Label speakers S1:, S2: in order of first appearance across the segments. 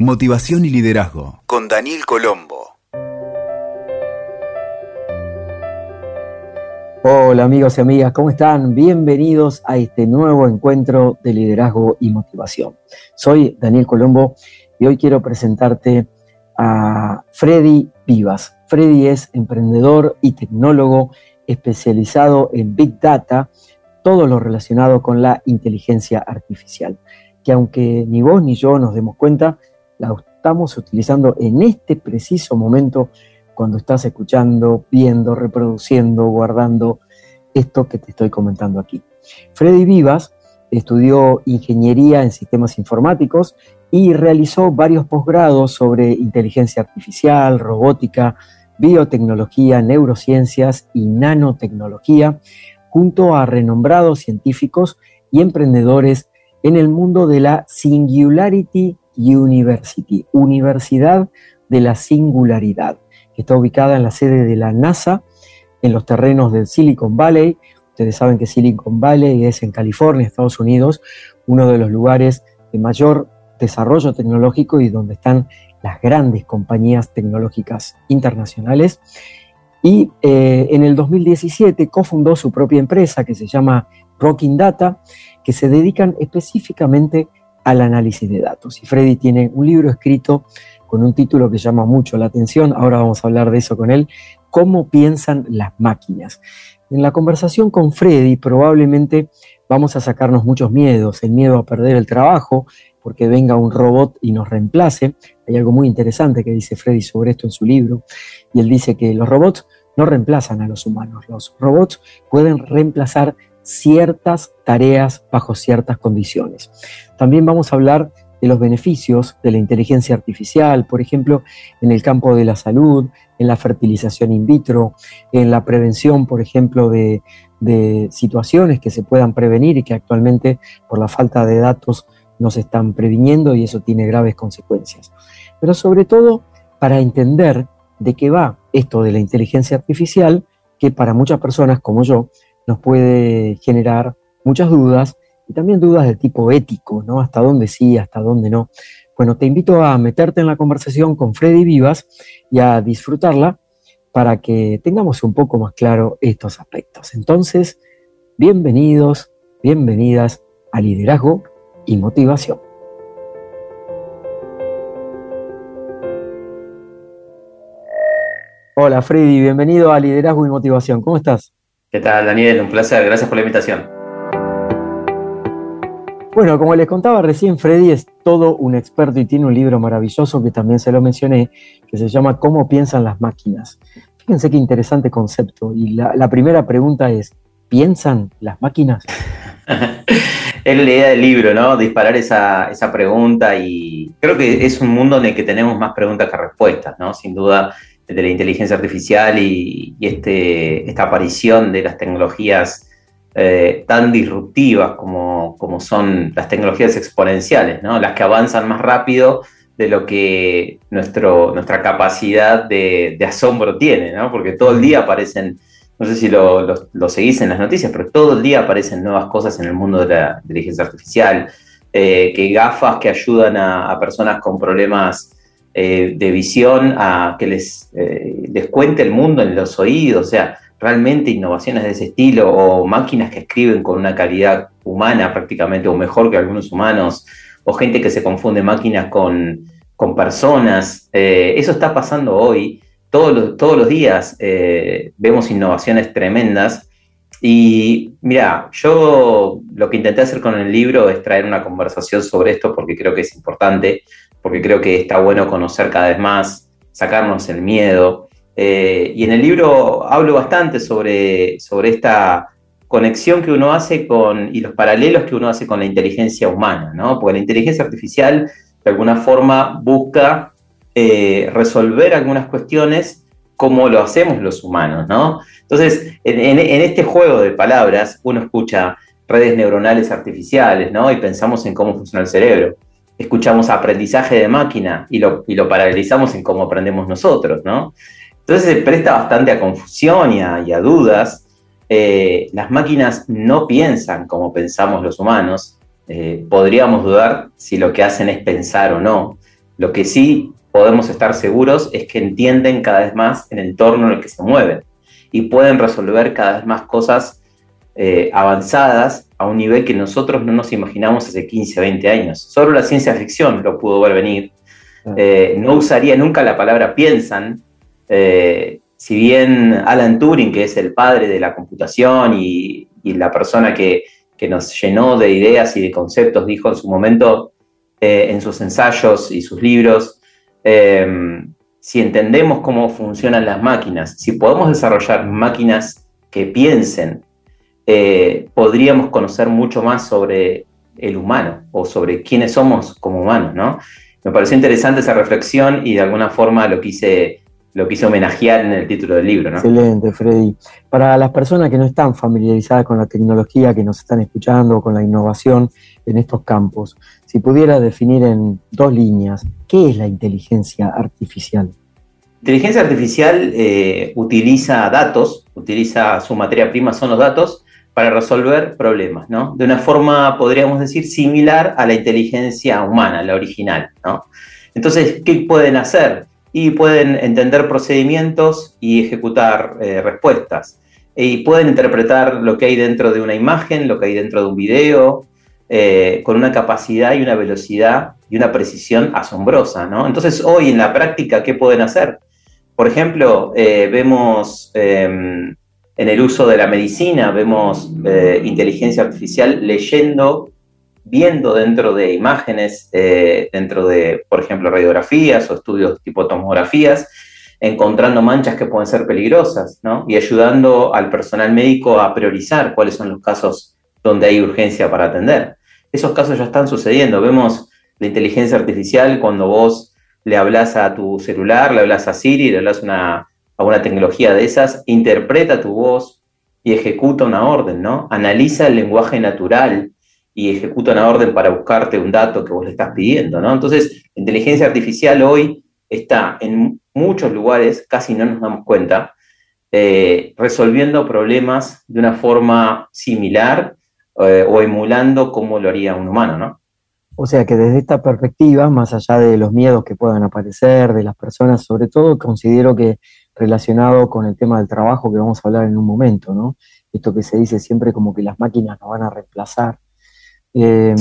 S1: Motivación y liderazgo con Daniel Colombo.
S2: Hola amigos y amigas, ¿cómo están? Bienvenidos a este nuevo encuentro de liderazgo y motivación. Soy Daniel Colombo y hoy quiero presentarte a Freddy Vivas. Freddy es emprendedor y tecnólogo especializado en Big Data, todo lo relacionado con la inteligencia artificial, que aunque ni vos ni yo nos demos cuenta, la estamos utilizando en este preciso momento cuando estás escuchando, viendo, reproduciendo, guardando esto que te estoy comentando aquí. Freddy Vivas estudió ingeniería en sistemas informáticos y realizó varios posgrados sobre inteligencia artificial, robótica, biotecnología, neurociencias y nanotecnología, junto a renombrados científicos y emprendedores en el mundo de la Singularity University, Universidad de la Singularidad que está ubicada en la sede de la NASA, en los terrenos del Silicon Valley. Ustedes saben que Silicon Valley es en California, Estados Unidos, uno de los lugares de mayor desarrollo tecnológico y donde están las grandes compañías tecnológicas internacionales. Y eh, en el 2017 cofundó su propia empresa que se llama Rocking Data, que se dedican específicamente al análisis de datos. Y Freddy tiene un libro escrito con un título que llama mucho la atención, ahora vamos a hablar de eso con él, cómo piensan las máquinas. En la conversación con Freddy probablemente vamos a sacarnos muchos miedos, el miedo a perder el trabajo, porque venga un robot y nos reemplace. Hay algo muy interesante que dice Freddy sobre esto en su libro, y él dice que los robots no reemplazan a los humanos, los robots pueden reemplazar ciertas tareas bajo ciertas condiciones. También vamos a hablar de los beneficios de la inteligencia artificial, por ejemplo, en el campo de la salud, en la fertilización in vitro, en la prevención, por ejemplo, de, situaciones que se puedan prevenir y que actualmente por la falta de datos no se están previniendo y eso tiene graves consecuencias. Pero sobre todo para entender de qué va esto de la inteligencia artificial, que para muchas personas como yo nos puede generar muchas dudas y también dudas de tipo ético, ¿no? Hasta dónde sí, hasta dónde no. Bueno, te invito a meterte en la conversación con Freddy Vivas y a disfrutarla para que tengamos un poco más claro estos aspectos. Entonces, bienvenidos, bienvenidas a Liderazgo y Motivación. Hola Freddy, bienvenido a Liderazgo y Motivación. ¿Cómo estás?
S3: ¿Qué tal, Daniel? Un placer. Gracias por la invitación.
S2: Bueno, como les contaba recién, Freddy es todo un experto y tiene un libro maravilloso que también se lo mencioné, que se llama Cómo piensan las máquinas. Fíjense qué interesante concepto. Y la, primera pregunta es, ¿piensan las máquinas?
S3: es la idea del libro, ¿no? Disparar esa, pregunta y creo que es un mundo en el que tenemos más preguntas que respuestas, ¿no? Sin duda, de la inteligencia artificial y, este, esta aparición de las tecnologías eh, tan disruptivas como, como, son las tecnologías exponenciales, ¿no? las que avanzan más rápido de lo que nuestro, nuestra capacidad de, asombro tiene, ¿no? porque todo el día aparecen, no sé si lo, lo, seguís en las noticias, pero todo el día aparecen nuevas cosas en el mundo de la inteligencia artificial, eh, que gafas que ayudan a, personas con problemas eh, de visión a que les, les cuente el mundo en los oídos, o sea, realmente innovaciones de ese estilo o máquinas que escriben con una calidad humana prácticamente o mejor que algunos humanos o gente que se confunde máquinas con, personas. Eh, eso está pasando hoy. Todos los, todos los días eh, vemos innovaciones tremendas. Y mira, yo lo que intenté hacer con el libro es traer una conversación sobre esto porque creo que es importante, porque creo que está bueno conocer cada vez más, sacarnos el miedo, eh, y en el libro hablo bastante sobre, sobre esta conexión que uno hace con, y los paralelos que uno hace con la inteligencia humana, ¿no? Porque la inteligencia artificial de alguna forma busca eh, resolver algunas cuestiones como lo hacemos los humanos, ¿no? Entonces, en, este juego de palabras, uno escucha redes neuronales artificiales, ¿no? Y pensamos en cómo funciona el cerebro. Escuchamos aprendizaje de máquina y lo, y lo paralelizamos en cómo aprendemos nosotros, ¿no? Entonces se presta bastante a confusión y a, dudas. Eh, las máquinas no piensan como pensamos los humanos. Eh, podríamos dudar si lo que hacen es pensar o no. Lo que sí podemos estar seguros es que entienden cada vez más el entorno en el que se mueven y pueden resolver cada vez más cosas eh, avanzadas a un nivel que nosotros no nos imaginamos hace 15, 20 años. Solo la ciencia ficción lo pudo ver venir. Eh, no usaría nunca la palabra piensan. Eh, si bien Alan Turing, que es el padre de la computación y, la persona que, que, nos llenó de ideas y de conceptos, dijo en su momento en sus ensayos y sus libros, si entendemos cómo funcionan las máquinas, si podemos desarrollar máquinas que piensen, eh, podríamos conocer mucho más sobre el humano o sobre quiénes somos como humanos, ¿no? Me pareció interesante esa reflexión y de alguna forma lo quise, lo quise homenajear en el título del libro, ¿no?
S2: Excelente, Freddy. Para las personas que no están familiarizadas con la tecnología, que nos están escuchando, con la innovación en estos campos, si pudiera definir en dos líneas, ¿qué es la inteligencia artificial?
S3: Inteligencia artificial eh, utiliza datos, utiliza su materia prima, son los datos, para resolver problemas, ¿no? De una forma, podríamos decir, similar a la inteligencia humana, la original, ¿no? Entonces, ¿qué pueden hacer? Y pueden entender procedimientos y ejecutar eh, respuestas. Y pueden interpretar lo que hay dentro de una imagen, lo que hay dentro de un video, eh, con una capacidad y una velocidad y una precisión asombrosa, ¿no? Entonces, hoy en la práctica, ¿qué pueden hacer? Por ejemplo, eh, vemos em, en el uso de la medicina, vemos eh, inteligencia artificial leyendo, viendo dentro de imágenes, eh, dentro de, por ejemplo, radiografías o estudios tipo tomografías, encontrando manchas que pueden ser peligrosas, ¿no? Y ayudando al personal médico a priorizar cuáles son los casos donde hay urgencia para atender. Esos casos ya están sucediendo. Vemos la inteligencia artificial cuando vos le hablas a tu celular, le hablas a Siri, le hablas una, a una tecnología de esas, interpreta tu voz y ejecuta una orden, ¿no? Analiza el lenguaje natural y ejecuta una orden para buscarte un dato que vos le estás pidiendo, ¿no? Entonces, inteligencia artificial hoy está en muchos lugares, casi no nos damos cuenta, eh, resolviendo problemas de una forma similar eh, o emulando como lo haría un humano, ¿no?
S2: O sea que desde esta perspectiva, más allá de los miedos que puedan aparecer de las personas, sobre todo considero que relacionado con el tema del trabajo que vamos a hablar en un momento, ¿no? Esto que se dice siempre como que las máquinas nos van a reemplazar. Em,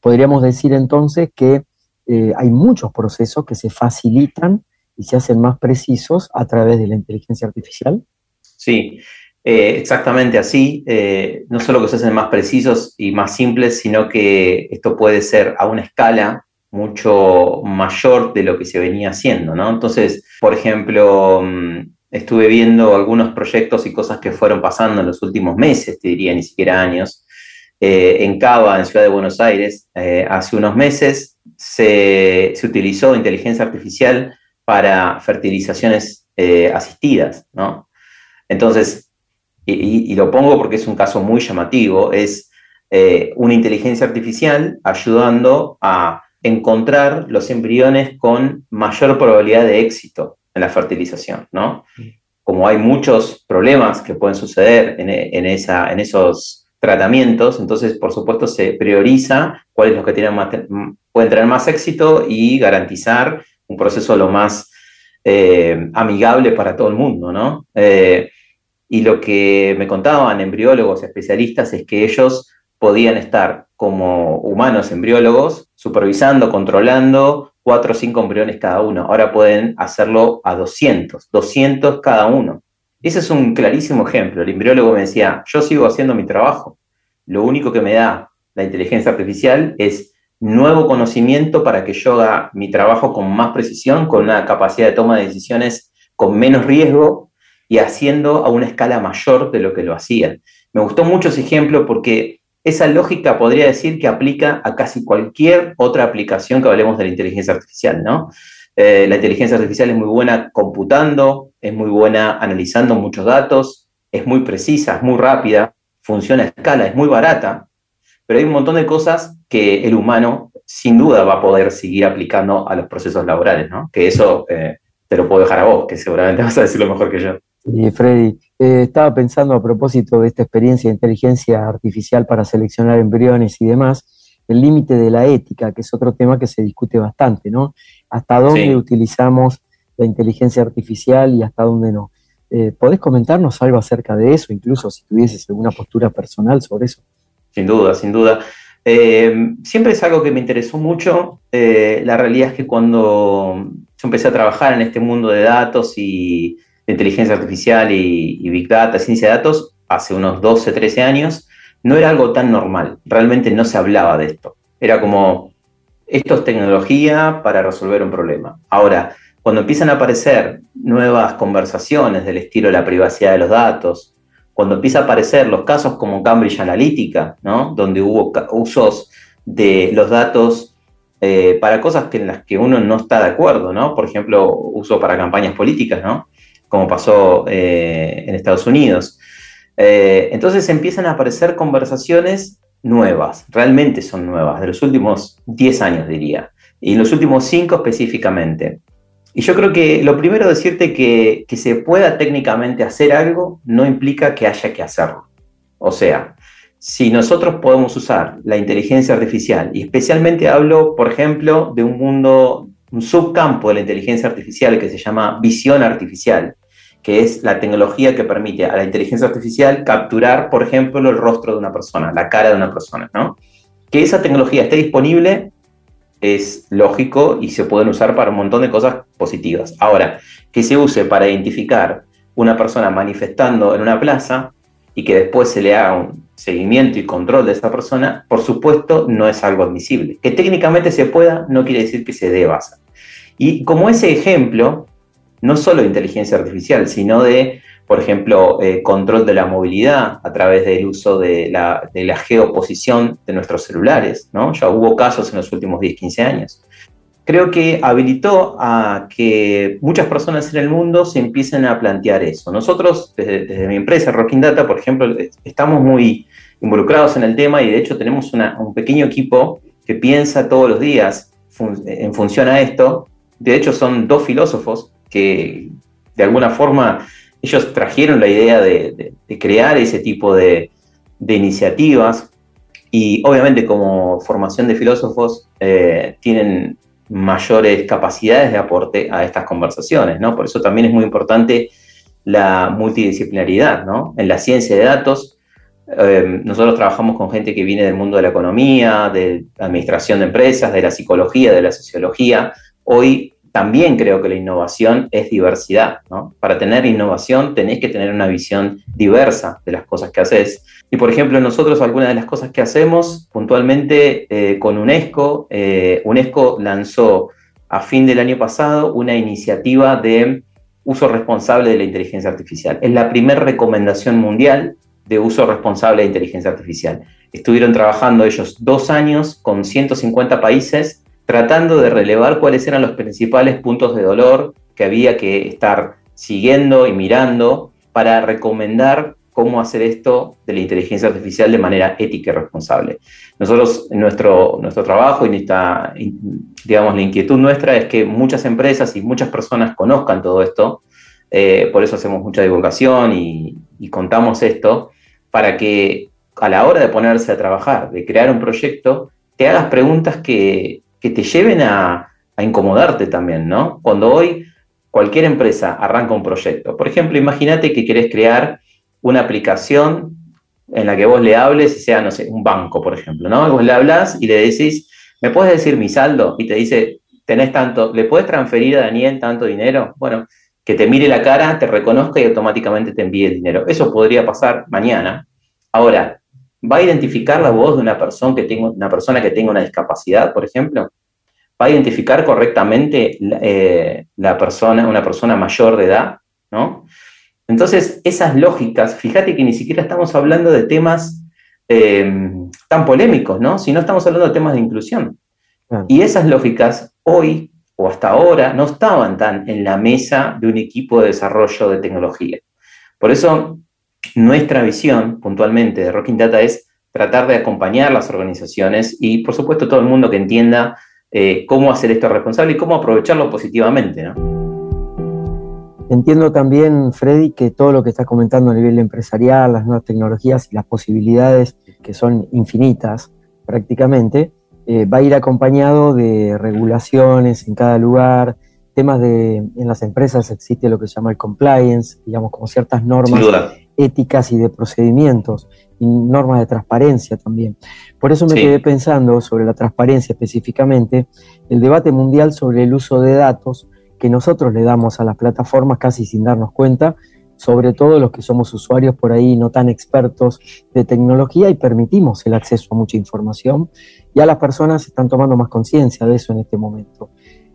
S2: podríamos decir entonces que eh, hay muchos procesos que se facilitan y se hacen más precisos a través de la inteligencia artificial.
S3: Sí, eh, exactamente así, eh, no solo que se hacen más precisos y más simples, sino que esto puede ser a una escala mucho mayor de lo que se venía haciendo, ¿no? Entonces, por ejemplo, mm, estuve viendo algunos proyectos y cosas que fueron pasando en los últimos meses, te diría, ni siquiera años. Eh, en Cava, en Ciudad de Buenos Aires, hace unos meses se, utilizó inteligencia artificial para fertilizaciones asistidas, ¿no? Entonces, y, lo pongo porque es un caso muy llamativo, es eh, una inteligencia artificial ayudando a encontrar los embriones con mayor probabilidad de éxito en la fertilización, ¿no? Como hay muchos problemas que pueden suceder en, esa, en esos tratamientos, entonces por supuesto se prioriza cuáles los que tienen pueden tener más éxito y garantizar un proceso lo más eh, amigable para todo el mundo, ¿no? Eh, y lo que me contaban embriólogos especialistas es que ellos podían estar como humanos embriólogos supervisando, controlando cuatro o cinco embriones cada uno. Ahora pueden hacerlo a 200, 200 cada uno. Ese es un clarísimo ejemplo. El embriólogo me decía, yo sigo haciendo mi trabajo. Lo único que me da la inteligencia artificial es nuevo conocimiento para que yo haga mi trabajo con más precisión, con una capacidad de toma de decisiones con menos riesgo y haciendo a una escala mayor de lo que lo hacían. Me gustó mucho ese ejemplo porque esa lógica podría decir que aplica a casi cualquier otra aplicación que hablemos de la inteligencia artificial, ¿no? Eh, la inteligencia artificial es muy buena computando, es muy buena analizando muchos datos, es muy precisa, es muy rápida, funciona a escala, es muy barata, pero hay un montón de cosas que el humano sin duda va a poder seguir aplicando a los procesos laborales, ¿no? Que eso eh, te lo puedo dejar a vos, que seguramente vas a decirlo mejor que yo.
S2: Y Freddy, eh, estaba pensando a propósito de esta experiencia de inteligencia artificial para seleccionar embriones y demás, el límite de la ética, que es otro tema que se discute bastante, ¿no? hasta dónde utilizamos la inteligencia artificial y hasta dónde no. Eh, ¿Podés comentarnos algo acerca de eso, incluso si tuvieses alguna postura personal sobre eso?
S3: Sin duda, sin duda. Eh, siempre es algo que me interesó mucho. Eh, la realidad es que cuando yo empecé a trabajar en este mundo de datos y inteligencia artificial y, Big Data, ciencia de datos, hace unos 12, 13 años, no era algo tan normal. Realmente no se hablaba de esto. Era como, esto es tecnología para resolver un problema. Ahora, cuando empiezan a aparecer nuevas conversaciones del estilo de la privacidad de los datos, cuando empiezan a aparecer los casos como Cambridge Analytica, ¿no? donde hubo usos de los datos eh, para cosas en las que uno no está de acuerdo, ¿no? por ejemplo, uso para campañas políticas, ¿no? Como pasó eh, en Estados Unidos. Eh, entonces empiezan a aparecer conversaciones nuevas, realmente son nuevas, de los últimos 10 años diría, y los últimos 5 específicamente. Y yo creo que lo primero decirte que, que se pueda técnicamente hacer algo no implica que haya que hacerlo. O sea, si nosotros podemos usar la inteligencia artificial, y especialmente hablo, por ejemplo, de un mundo, un subcampo de la inteligencia artificial que se llama visión artificial, que es la tecnología que permite a la inteligencia artificial capturar, por ejemplo, el rostro de una persona, la cara de una persona, ¿no? Que esa tecnología esté disponible es lógico y se pueden usar para un montón de cosas positivas. Ahora, que se use para identificar una persona manifestando en una plaza y que después se le haga un seguimiento y control de esa persona, por supuesto, no es algo admisible. Que técnicamente se pueda no quiere decir que se deba hacer. Y como ese ejemplo, no solo de inteligencia artificial, sino de, por ejemplo, eh, control de la movilidad a través del uso de la, de la, geoposición de nuestros celulares, ¿no? Ya hubo casos en los últimos 10, 15 años. Creo que habilitó a que muchas personas en el mundo se empiecen a plantear eso. Nosotros, desde, mi empresa, Rocking Data, por ejemplo, estamos muy involucrados en el tema y de hecho tenemos un pequeño equipo que piensa todos los días en función a esto. De hecho, son dos filósofos que de alguna forma ellos trajeron la idea de, crear ese tipo de, iniciativas y obviamente como formación de filósofos eh, tienen mayores capacidades de aporte a estas conversaciones, ¿no? Por eso también es muy importante la multidisciplinaridad, ¿no? En la ciencia de datos, eh, nosotros trabajamos con gente que viene del mundo de la economía, de administración de empresas, de la psicología, de la sociología. Hoy también creo que la innovación es diversidad, ¿no? Para tener innovación tenés que tener una visión diversa de las cosas que haces. Y por ejemplo, nosotros algunas de las cosas que hacemos puntualmente eh, con UNESCO, eh, UNESCO lanzó a fin del año pasado una iniciativa de uso responsable de la inteligencia artificial. Es la primera recomendación mundial de uso responsable de inteligencia artificial. Estuvieron trabajando ellos dos años con 150 países tratando de relevar cuáles eran los principales puntos de dolor que había que estar siguiendo y mirando para recomendar cómo hacer esto de la inteligencia artificial de manera ética y responsable. Nosotros, nuestro, nuestro trabajo y nuestra, digamos, la inquietud nuestra es que muchas empresas y muchas personas conozcan todo esto, eh, por eso hacemos mucha divulgación y, y contamos esto, para que a la hora de ponerse a trabajar, de crear un proyecto, te hagas preguntas que, que te lleven a, incomodarte también, ¿no? Cuando hoy cualquier empresa arranca un proyecto, por ejemplo, imagínate que querés crear una aplicación en la que vos le hables y sea, no sé, un banco, por ejemplo, ¿no? Vos le hablas y le decís, ¿me puedes decir mi saldo? Y te dice, tenés tanto, ¿le puedes transferir a Daniel tanto dinero? Bueno, que te mire la cara, te reconozca y automáticamente te envíe el dinero. Eso podría pasar mañana. Ahora, ¿Va a identificar la voz de una persona que tenga una, persona que tenga una discapacidad, por ejemplo? ¿Va a identificar correctamente eh, la persona, una persona mayor de edad? ¿no? Entonces, esas lógicas, fíjate que ni siquiera estamos hablando de temas eh, tan polémicos, ¿no? Sino estamos hablando de temas de inclusión. Y esas lógicas hoy o hasta ahora no estaban tan en la mesa de un equipo de desarrollo de tecnología. Por eso nuestra visión puntualmente de Rocking Data es tratar de acompañar las organizaciones y, por supuesto, todo el mundo que entienda eh, cómo hacer esto responsable y cómo aprovecharlo positivamente.
S2: Entiendo también, Freddy, que todo lo que estás comentando a nivel empresarial, las nuevas tecnologías y las posibilidades que son infinitas prácticamente, eh, va a ir acompañado de regulaciones en cada lugar, temas de, en las empresas existe lo que se llama el compliance, digamos, como ciertas normas éticas y de procedimientos, y normas de transparencia también. Por eso me quedé pensando sobre la transparencia específicamente, el debate mundial sobre el uso de datos que nosotros le damos a las plataformas casi sin darnos cuenta, sobre todo los que somos usuarios por ahí no tan expertos de tecnología y permitimos el acceso a mucha información. Ya las personas están tomando más conciencia de eso en este momento.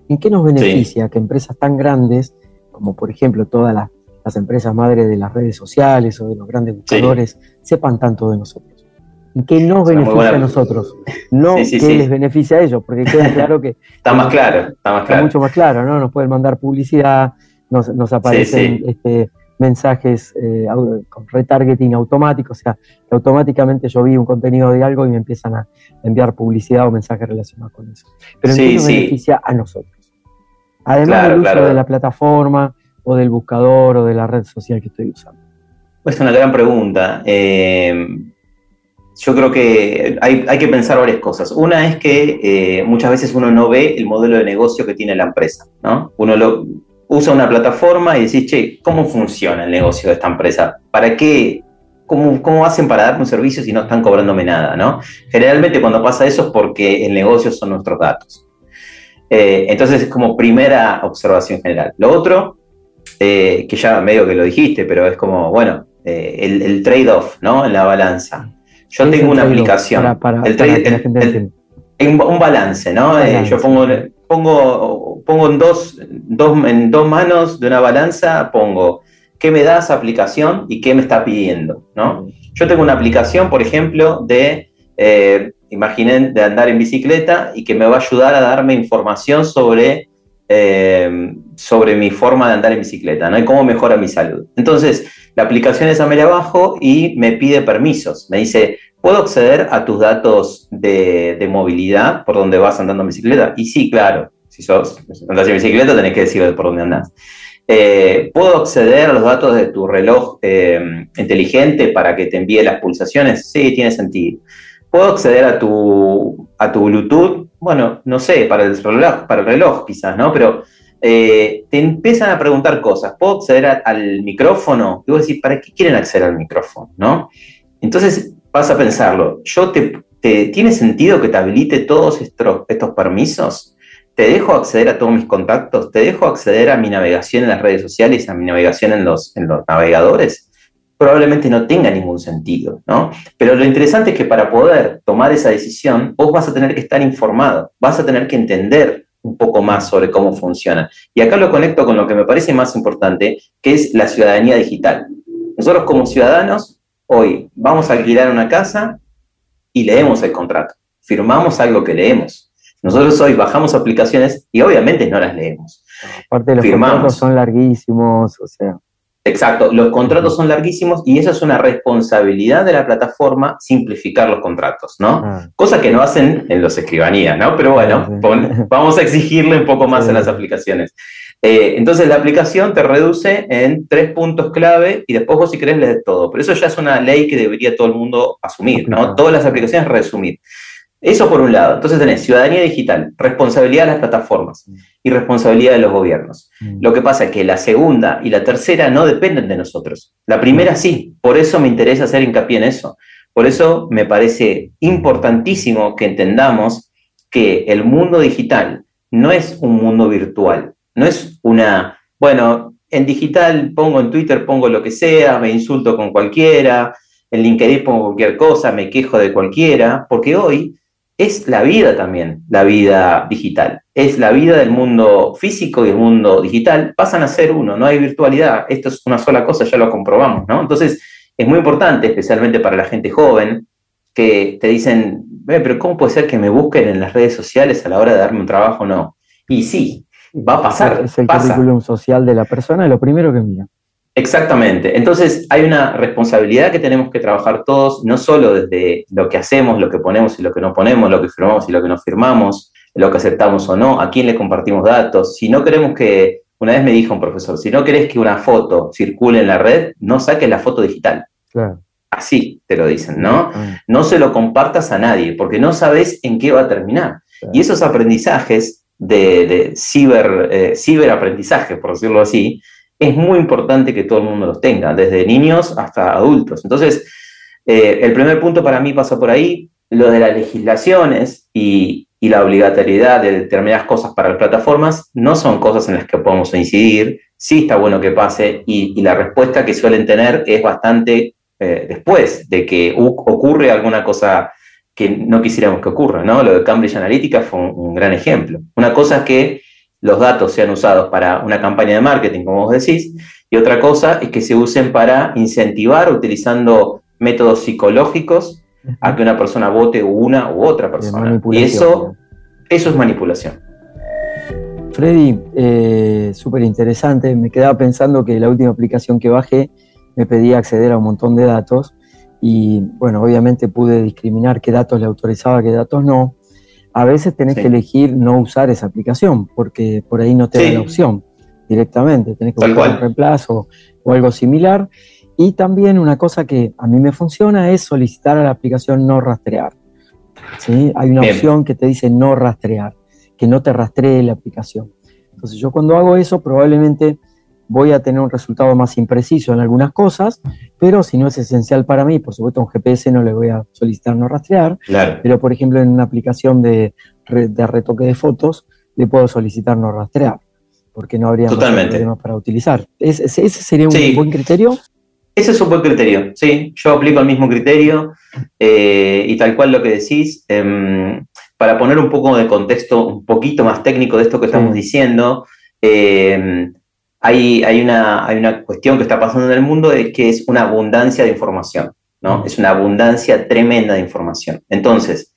S2: ¿En qué nos beneficia que empresas tan grandes, como por ejemplo todas las, empresas madres de las redes sociales o de los grandes buscadores, sepan tanto de nosotros? ¿En qué nos beneficia a nosotros? No qué les beneficia a ellos, porque queda claro que...
S3: está más claro, está más claro.
S2: mucho más claro, ¿no? Nos pueden mandar publicidad, nos, nos aparecen... Este, mensajes eh, con retargeting automático, o sea, que automáticamente yo vi un contenido de algo y me empiezan a enviar publicidad o mensajes relacionados con eso. Pero en sí, beneficia a nosotros. Además del uso de la plataforma o del buscador o de la red social que estoy usando.
S3: Es una gran pregunta. Eh, yo creo que hay, que pensar varias cosas. Una es que eh, muchas veces uno no ve el modelo de negocio que tiene la empresa, ¿no? Uno usa una plataforma y decís, che, ¿cómo funciona el negocio de esta empresa? ¿Para qué? ¿Cómo, cómo hacen para darme un servicio si no están cobrándome nada? ¿no? Generalmente cuando pasa eso es porque el negocio son nuestros datos. Eh, entonces es como primera observación general. Lo otro, eh, que ya medio que lo dijiste, pero es como, bueno, eh, el, trade-off, ¿no? En la balanza. Yo tengo una aplicación. Para, el trade, un balance, ¿no? yo pongo, pongo, pongo en, dos, en dos manos de una balanza, pongo qué me da esa aplicación y qué me está pidiendo, ¿no? Yo tengo una aplicación, por ejemplo, de, eh, imaginen, de andar en bicicleta y que me va a ayudar a darme información sobre, eh, sobre mi forma de andar en bicicleta, ¿no? Y cómo mejora mi salud. Entonces, la aplicación esa me la bajo y me pide permisos. Me dice, ¿puedo acceder a tus datos de, movilidad por donde vas andando en bicicleta? Y sí, claro. Si sos, andas en bicicleta, tenés que decir por dónde andás. Eh, ¿Puedo acceder a los datos de tu reloj eh, inteligente para que te envíe las pulsaciones? Sí, tiene sentido. ¿Puedo acceder a tu, a tu Bluetooth? Bueno, no sé, para el reloj, para el reloj quizás, ¿no? Pero eh, te empiezan a preguntar cosas. ¿Puedo acceder al micrófono? Y vos decís, ¿para qué quieren acceder al micrófono? ¿no? Entonces vas a pensarlo. Yo te, ¿Tiene sentido que te habilite todos estos, estos permisos? ¿Te dejo acceder a todos mis contactos? ¿Te dejo acceder a mi navegación en las redes sociales, a mi navegación en los, en los navegadores? Probablemente no tenga ningún sentido, ¿no? Pero lo interesante es que para poder tomar esa decisión, vos vas a tener que estar informado, vas a tener que entender un poco más sobre cómo funciona. Y acá lo conecto con lo que me parece más importante, que es la ciudadanía digital. Nosotros como ciudadanos, hoy vamos a alquilar una casa y leemos el contrato, firmamos algo que leemos nosotros hoy bajamos aplicaciones y obviamente no las leemos.
S2: Aparte los contratos son larguísimos, o sea.
S3: Exacto, los contratos son larguísimos y eso es una responsabilidad de la plataforma simplificar los contratos, ¿no? Ah. Cosa que no hacen en los escribanías, ¿no? Pero bueno, vamos a exigirle un poco más a las aplicaciones. Eh, entonces la aplicación te reduce en tres puntos clave y después vos si querés lees todo. Pero eso ya es una ley que debería todo el mundo asumir, ¿no? Todas las aplicaciones resumir. Eso por un lado. Entonces tenés ciudadanía digital, responsabilidad de las plataformas y responsabilidad de los gobiernos. Mm. Lo que pasa es que la segunda y la tercera no dependen de nosotros. La primera sí. Por eso me interesa hacer hincapié en eso. Por eso me parece importantísimo que entendamos que el mundo digital no es un mundo virtual. No es una, bueno, en digital pongo en Twitter, pongo lo que sea, me insulto con cualquiera, en LinkedIn pongo cualquier cosa, me quejo de cualquiera, porque hoy es la vida también, la vida digital. Es la vida del mundo físico y el mundo digital. Pasan a ser uno, no hay virtualidad. Esto es una sola cosa, ya lo comprobamos, ¿no? Entonces, es muy importante, especialmente para la gente joven, que te dicen, pero ¿cómo puede ser que me busquen en las redes sociales a la hora de darme un trabajo? No. Y sí, va a pasar.
S2: Es el currículum social de la persona, lo primero que mira.
S3: Exactamente. Entonces hay una responsabilidad que tenemos que trabajar todos, no solo desde lo que hacemos, lo que ponemos y lo que no ponemos, lo que firmamos y lo que no firmamos, lo que aceptamos o no, a quién le compartimos datos. Si no queremos que, una vez me dijo un profesor, si no querés que una foto circule en la red, no saques la foto digital. así te lo dicen, ¿no? No se lo compartas a nadie, porque no sabes en qué va a terminar. Y esos aprendizajes de, ciber, eh, ciberaprendizaje, por decirlo así, es muy importante que todo el mundo los tenga, desde niños hasta adultos. Entonces, eh, el primer punto para mí pasa por ahí, lo de las legislaciones y, la obligatoriedad de determinadas cosas para las plataformas no son cosas en las que podemos incidir, sí está bueno que pase y, la respuesta que suelen tener es bastante eh, después de que ocurre alguna cosa que no quisiéramos que ocurra, ¿no? Lo de Cambridge Analytica fue un, gran ejemplo. Una cosa es que los datos sean usados para una campaña de marketing, como vos decís, y otra cosa es que se usen para incentivar utilizando métodos psicológicos a que una persona vote una u otra persona. Y eso, eso es manipulación.
S2: Freddy, eh, súper interesante. Me quedaba pensando que la última aplicación que bajé me pedía acceder a un montón de datos y bueno, obviamente pude discriminar qué datos le autorizaba, qué datos no. A veces tenés que elegir no usar esa aplicación porque por ahí no te da la opción directamente, tenés que buscar un reemplazo o algo similar. Y también una cosa que a mí me funciona es solicitar a la aplicación no rastrear. ¿sí? Hay una opción que te dice no rastrear, que no te rastree la aplicación. Entonces yo cuando hago eso probablemente voy a tener un resultado más impreciso en algunas cosas, pero si no es esencial para mí, por supuesto un GPS no le voy a solicitar no rastrear, pero por ejemplo en una aplicación de, de retoque de fotos le puedo solicitar no rastrear, porque no habría problemas para utilizar. ¿Ese, sería un buen criterio?
S3: Ese es un buen criterio, sí, yo aplico el mismo criterio eh, y tal cual lo que decís. Em, para poner un poco de contexto un poquito más técnico de esto que estamos diciendo, eh, hay, una, hay una cuestión que está pasando en el mundo es que es una abundancia de información, ¿no? Mm. Es una abundancia tremenda de información. Entonces,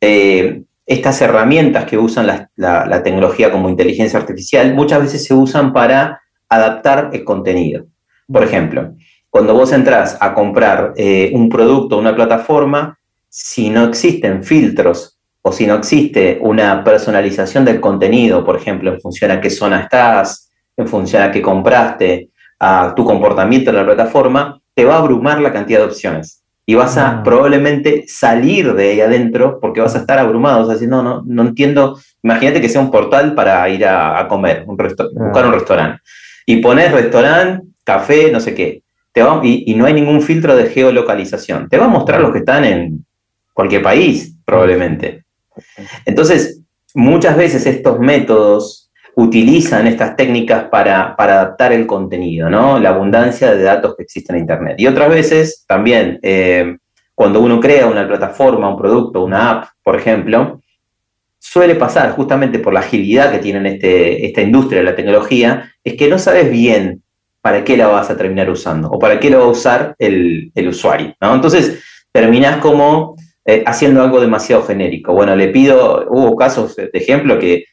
S3: eh, estas herramientas que usan la, tecnología como inteligencia artificial muchas veces se usan para adaptar el contenido. Por ejemplo, cuando vos entras a comprar eh, un producto o una plataforma, si no existen filtros o si no existe una personalización del contenido, por ejemplo, en función a qué zona estás, en función a qué compraste, a tu comportamiento en la plataforma, te va a abrumar la cantidad de opciones. Y vas a ah. probablemente salir de ahí adentro porque vas a estar abrumado. O sea, no, no, no entiendo. Imagínate que sea un portal para ir a, comer, un ah. buscar un restaurante. Y pones restaurante, café, no sé qué. Te va, y, y no hay ningún filtro de geolocalización. Te va a mostrar los que están en cualquier país, probablemente. Entonces, muchas veces estos métodos utilizan estas técnicas para, adaptar el contenido, ¿no? La abundancia de datos que existen en Internet. Y otras veces también, eh, cuando uno crea una plataforma, un producto, una app, por ejemplo, suele pasar justamente por la agilidad que tiene este, esta industria de la tecnología, es que no sabes bien para qué la vas a terminar usando o para qué lo va a usar el, usuario, ¿no? Entonces, terminás como eh, haciendo algo demasiado genérico. Bueno, le pido, hubo casos de ejemplo que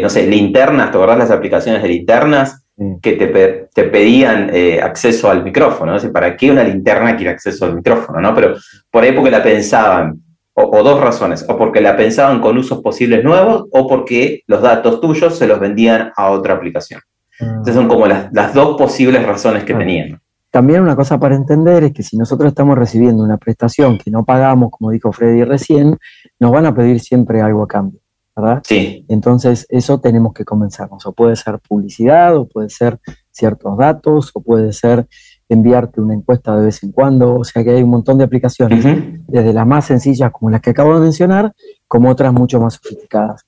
S3: no sé, linternas, ¿te acordás las aplicaciones de linternas? Que te, pedían eh, acceso al micrófono, ¿no? ¿Para qué una linterna quiere acceso al micrófono? ¿no? Pero por ahí porque la pensaban, o, dos razones, o porque la pensaban con usos posibles nuevos, o porque los datos tuyos se los vendían a otra aplicación. Ah. Entonces son como las, dos posibles razones que ah. tenían.
S2: También una cosa para entender es que si nosotros estamos recibiendo una prestación que no pagamos, como dijo Freddy recién, nos van a pedir siempre algo a cambio. ¿Verdad?
S3: Sí.
S2: Entonces, eso tenemos que comenzarnos. O puede ser publicidad, o puede ser ciertos datos, o puede ser enviarte una encuesta de vez en cuando. O sea que hay un montón de aplicaciones, desde las más sencillas como las que acabo de mencionar, como otras mucho más sofisticadas.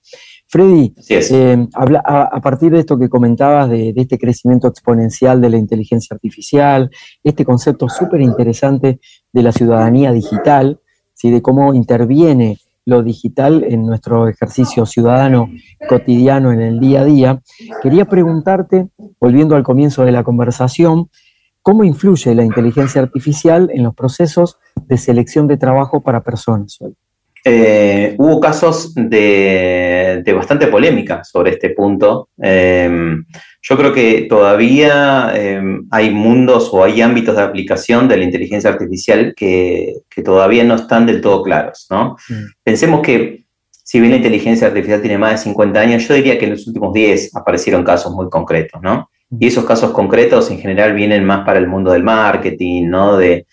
S2: Freddy, eh, a, partir de esto que comentabas, de, de, este crecimiento exponencial de la inteligencia artificial, este concepto súper interesante de la ciudadanía digital, ¿sí? de cómo interviene lo digital en nuestro ejercicio ciudadano cotidiano en el día a día, quería preguntarte, volviendo al comienzo de la conversación, ¿cómo influye la inteligencia artificial en los procesos de selección de trabajo para personas?
S3: Eh, hubo casos de, bastante polémica sobre este punto. Em, yo creo que todavía em, hay mundos o hay ámbitos de aplicación de la inteligencia artificial que, todavía no están del todo claros. ¿no? Mm. Pensemos que si bien la inteligencia artificial tiene más de 50 años, yo diría que en los últimos 10 aparecieron casos muy concretos. ¿no? Mm. Y esos casos concretos en general vienen más para el mundo del marketing, ¿no? de,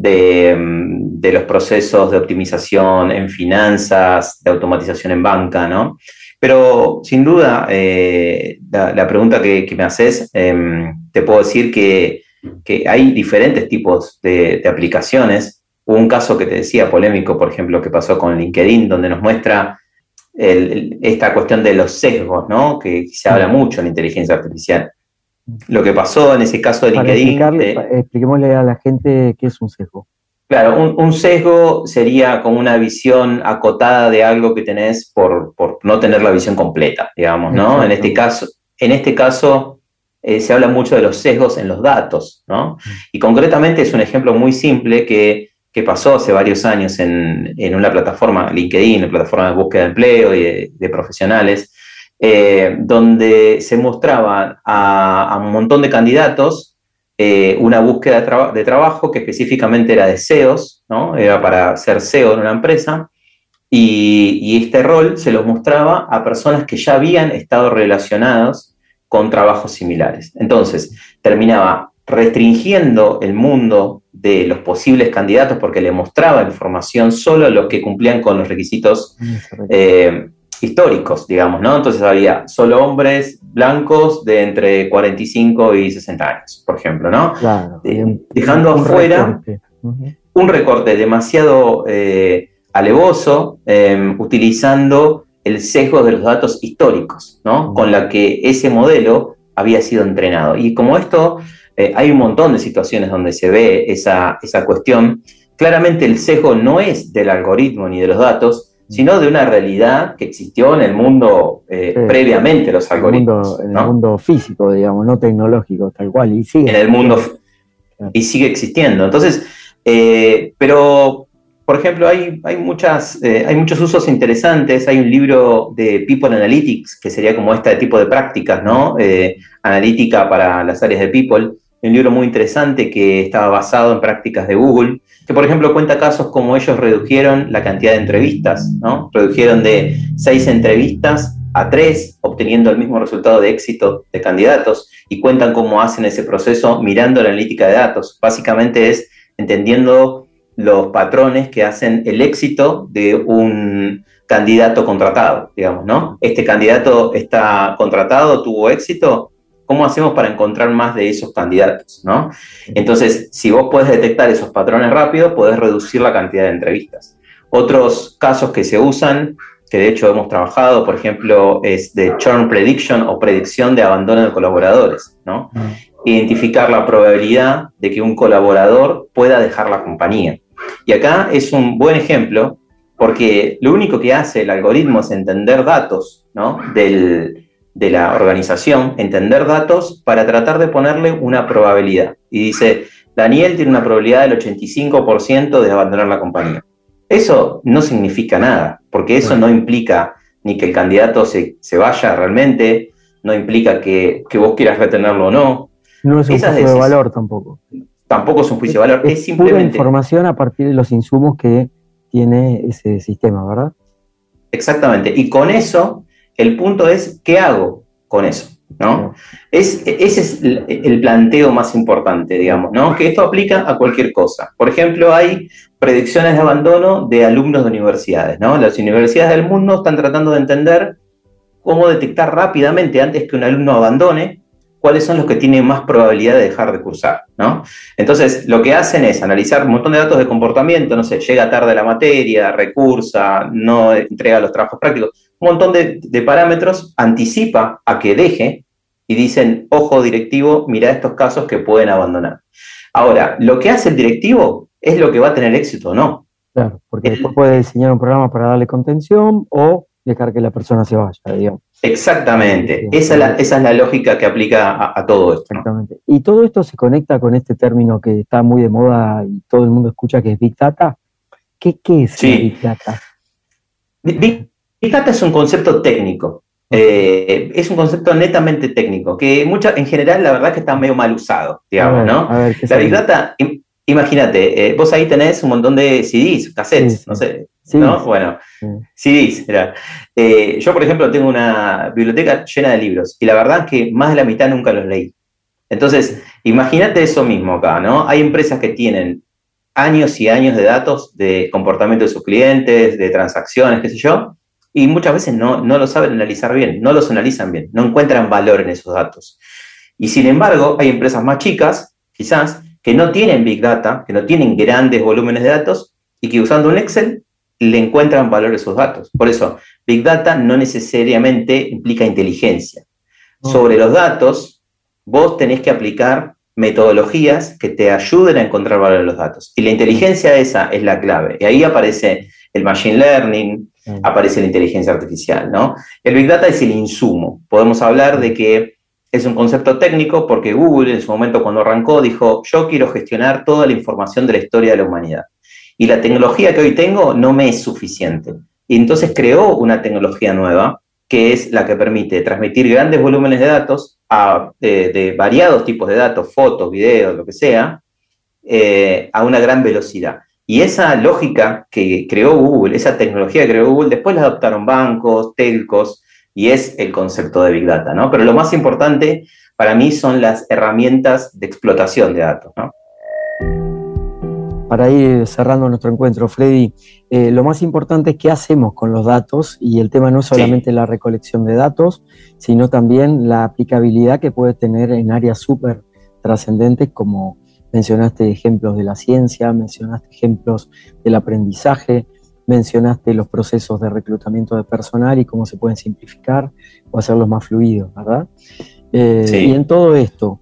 S3: de, mm, de, los procesos de optimización en finanzas, de automatización en banca, ¿no? Pero sin duda, eh, la, pregunta que, me haces, em, te puedo decir que, hay diferentes tipos de, aplicaciones. Hubo un caso que te decía polémico, por ejemplo, que pasó con LinkedIn, donde nos muestra esta cuestión de los sesgos, ¿no? Que se habla mucho en inteligencia artificial. Lo que pasó en ese caso de LinkedIn.
S2: Eh, expliquémosle a la gente qué es un sesgo.
S3: Claro, un, sesgo sería como una visión acotada de algo que tenés por, no tener la visión completa, digamos, ¿no? En este caso, en este caso eh, se habla mucho de los sesgos en los datos, ¿no? Mm. Y concretamente es un ejemplo muy simple que, pasó hace varios años en, una plataforma, LinkedIn, una plataforma de búsqueda de empleo y de, profesionales, eh, donde se mostraban a, a un montón de candidatos eh, una búsqueda de, trabajo que específicamente era de SEOs, ¿no? era para ser SEO en una empresa, y, este rol se lo mostraba a personas que ya habían estado relacionados con trabajos similares. Entonces, terminaba restringiendo el mundo de los posibles candidatos porque le mostraba información solo a los que cumplían con los requisitos históricos, digamos, ¿no? Entonces había solo hombres blancos de entre 45 y 60 años, por ejemplo, ¿no? Claro, dejando afuera un recorte demasiado eh, alevoso, em, utilizando el sesgo de los datos históricos, ¿no? Con la que ese modelo había sido entrenado. Y como esto, eh, hay un montón de situaciones donde se ve esa, esa cuestión. Claramente el sesgo no es del algoritmo ni de los datos, sino de una realidad que existió en el mundo eh, previamente los algoritmos.
S2: En el, mundo, físico, digamos, no tecnológico, tal cual, y sigue.
S3: En el mundo, y sigue existiendo. Entonces, eh, pero, por ejemplo, hay, hay, muchas, eh, hay muchos usos interesantes. Hay un libro de People Analytics, que sería como este tipo de prácticas, ¿no? analítica para las áreas de People. Un libro muy interesante que estaba basado en prácticas de Google que por ejemplo cuenta casos como ellos redujeron la cantidad de entrevistas, ¿no? Redujeron de seis entrevistas a tres, obteniendo el mismo resultado de éxito de candidatos, y cuentan cómo hacen ese proceso mirando la analítica de datos. Básicamente es entendiendo los patrones que hacen el éxito de un candidato contratado, digamos, ¿no? Este candidato está contratado, tuvo éxito, ¿Cómo hacemos para encontrar más de esos candidatos? ¿no? Entonces, si vos podés detectar esos patrones rápido, podés reducir la cantidad de entrevistas. Otros casos que se usan, que de hecho hemos trabajado, por ejemplo, es de churn prediction o predicción de abandono de colaboradores. ¿no? Mm. Identificar la probabilidad de que un colaborador pueda dejar la compañía. Y acá es un buen ejemplo porque lo único que hace el algoritmo es entender datos ¿no? del, de la organización, entender datos para tratar de ponerle una probabilidad. Y dice, Daniel tiene una probabilidad del 85% de abandonar la compañía. Eso no significa nada, porque eso no implica ni que el candidato se, vaya realmente, no implica que, vos quieras retenerlo o no.
S2: No es un juicio de valor tampoco.
S3: Tampoco es un juicio de valor, es, simplemente...
S2: información a partir de los insumos que tiene ese sistema, ¿verdad?
S3: Exactamente, y con eso el punto es, ¿qué hago con eso? ¿no? Es, ese es el planteo más importante, digamos, ¿no? Que esto aplica a cualquier cosa. Por ejemplo, hay predicciones de abandono de alumnos de universidades, ¿no? Las universidades del mundo están tratando de entender cómo detectar rápidamente, antes que un alumno abandone, cuáles son los que tienen más probabilidad de dejar de cursar, ¿no? Entonces, lo que hacen es analizar un montón de datos de comportamiento, no sé, llega tarde a la materia, recursa, no entrega los trabajos prácticos, un montón de, parámetros, anticipa a que deje y dicen, ojo directivo, mira estos casos que pueden abandonar. Ahora, lo que hace el directivo es lo que va a tener éxito o no.
S2: Claro, porque después puede diseñar un programa para darle contención o dejar que la persona se vaya, digamos.
S3: Exactamente, esa, es la, lógica que aplica a, todo esto.
S2: Exactamente. Y todo esto se conecta con este término que está muy de moda y todo el mundo escucha que es Big Data. ¿Qué, es Big Data?
S3: Big Data es un concepto técnico, eh, es un concepto netamente técnico, que mucha, en general la verdad que está medio mal usado, digamos, ¿no? la Big Data, imagínate, eh, vos ahí tenés un montón de CDs, cassettes, no sé, ¿no? Bueno, CDs, eh, yo, por ejemplo, tengo una biblioteca llena de libros y la verdad es que más de la mitad nunca los leí. Entonces, imagínate eso mismo acá, ¿no? Hay empresas que tienen años y años de datos de comportamiento de sus clientes, de transacciones, qué sé yo, y muchas veces no, no lo saben analizar bien, no los analizan bien, no encuentran valor en esos datos. Y sin embargo, hay empresas más chicas, quizás, que no tienen Big Data, que no tienen grandes volúmenes de datos y que usando un Excel le encuentran valor a esos datos. Por eso, Big Data no necesariamente implica inteligencia. Sobre los datos, vos tenés que aplicar metodologías que te ayuden a encontrar valor en los datos. Y la inteligencia esa es la clave. Y ahí aparece el machine learning, aparece la inteligencia artificial, ¿no? El Big Data es el insumo. Podemos hablar de que es un concepto técnico porque Google en su momento cuando arrancó dijo, yo quiero gestionar toda la información de la historia de la humanidad. Y la tecnología que hoy tengo no me es suficiente. Y entonces creó una tecnología nueva que es la que permite transmitir grandes volúmenes de datos a, de, variados tipos de datos, fotos, videos, lo que sea, eh, a una gran velocidad. Y esa lógica que creó Google, esa tecnología que creó Google, después la adoptaron bancos, telcos, y es el concepto de Big Data, ¿no? Pero lo más importante para mí son las herramientas de explotación de datos, ¿no?
S2: Para ir cerrando nuestro encuentro, Freddy, eh, lo más importante es qué hacemos con los datos y el tema no es solamente la recolección de datos, sino también la aplicabilidad que puede tener en áreas súper trascendentes como mencionaste ejemplos de la ciencia, mencionaste ejemplos del aprendizaje, mencionaste los procesos de reclutamiento de personal y cómo se pueden simplificar o hacerlos más fluidos, ¿verdad? Eh, y en todo esto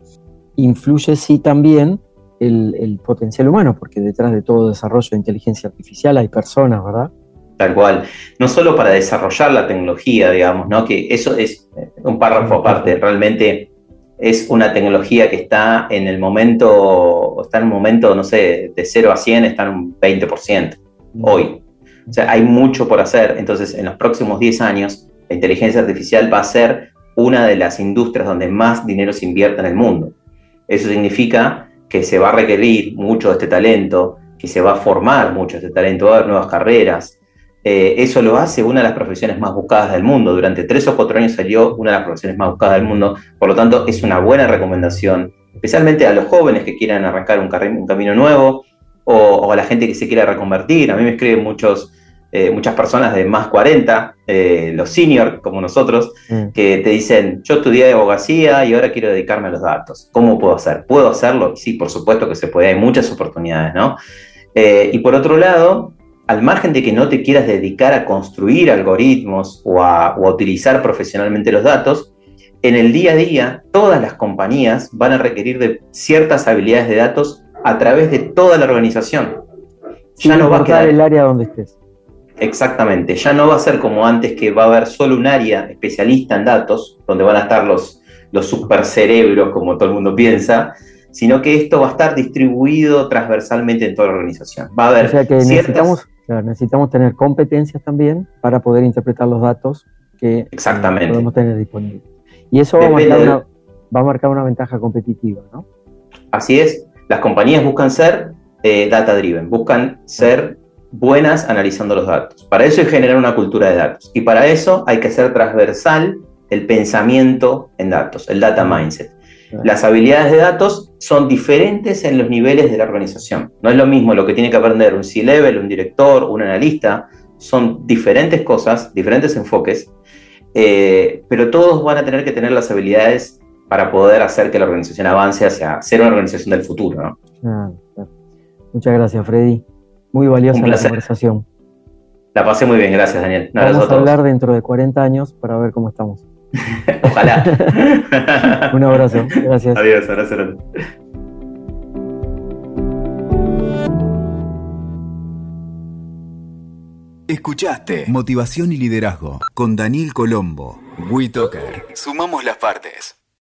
S2: influye sí también el, potencial humano, porque detrás de todo desarrollo de inteligencia artificial hay personas, ¿verdad?
S3: Tal cual. No solo para desarrollar la tecnología, digamos, ¿no? Que eso es un párrafo aparte. Realmente es una tecnología que está en el momento, está en un momento, no sé, de 0 a 100 está en un 20% hoy. O sea, hay mucho por hacer. Entonces, en los próximos 10 años, la inteligencia artificial va a ser una de las industrias donde más dinero se invierte en el mundo. Eso significa que se va a requerir mucho de este talento, que se va a formar mucho de este talento, va a haber nuevas carreras. Eh, eso lo hace una de las profesiones más buscadas del mundo. Durante tres o cuatro años salió una de las profesiones más buscadas del mundo. Por lo tanto, es una buena recomendación, especialmente a los jóvenes que quieran arrancar un, un camino nuevo o, o, a la gente que se quiera reconvertir. A mí me escriben muchos eh, muchas personas de más 40, eh, los seniors como nosotros, mm. que te dicen, yo estudié abogacía y ahora quiero dedicarme a los datos. ¿Cómo puedo hacer? ¿Puedo hacerlo? Sí, por supuesto que se puede, hay muchas oportunidades, ¿no? Y por otro lado, al margen de que no te quieras dedicar a construir algoritmos o a, o a utilizar profesionalmente los datos, en el día a día todas las compañías van a requerir de ciertas habilidades de datos a través de toda la organización.
S2: Ya no va a quedar el área donde estés.
S3: Exactamente, ya no va a ser como antes que va a haber solo un área especialista en datos, donde van a estar los, los supercerebros, como todo el mundo piensa, sino que esto va a estar distribuido transversalmente en toda la organización. Va a haber
S2: o sea que necesitamos, necesitamos tener competencias también para poder interpretar los datos que
S3: Exactamente.
S2: podemos tener disponibles. Y eso va a, marcar una, va a, marcar una, ventaja competitiva, ¿no?
S3: Así es, las compañías buscan ser eh, data driven, buscan ser buenas analizando los datos. Para eso hay que generar una cultura de datos. Y para eso hay que hacer transversal el pensamiento en datos, el data mindset. Las habilidades de datos son diferentes en los niveles de la organización. No es lo mismo lo que tiene que aprender un C-level, un director, un analista. Son diferentes cosas, diferentes enfoques, eh, pero todos van a tener que tener las habilidades para poder hacer que la organización avance hacia ser una organización del futuro.
S2: Ah, Muchas gracias, Freddy. Muy valiosa la conversación.
S3: La pasé muy bien, gracias Daniel.
S2: Vamos a, hablar dentro de 40 años para ver cómo estamos.
S3: Ojalá.
S2: Un abrazo, gracias.
S3: Adiós, abrazo.
S1: Escuchaste Motivación y Liderazgo con Daniel Colombo. WeToker. Sumamos las partes.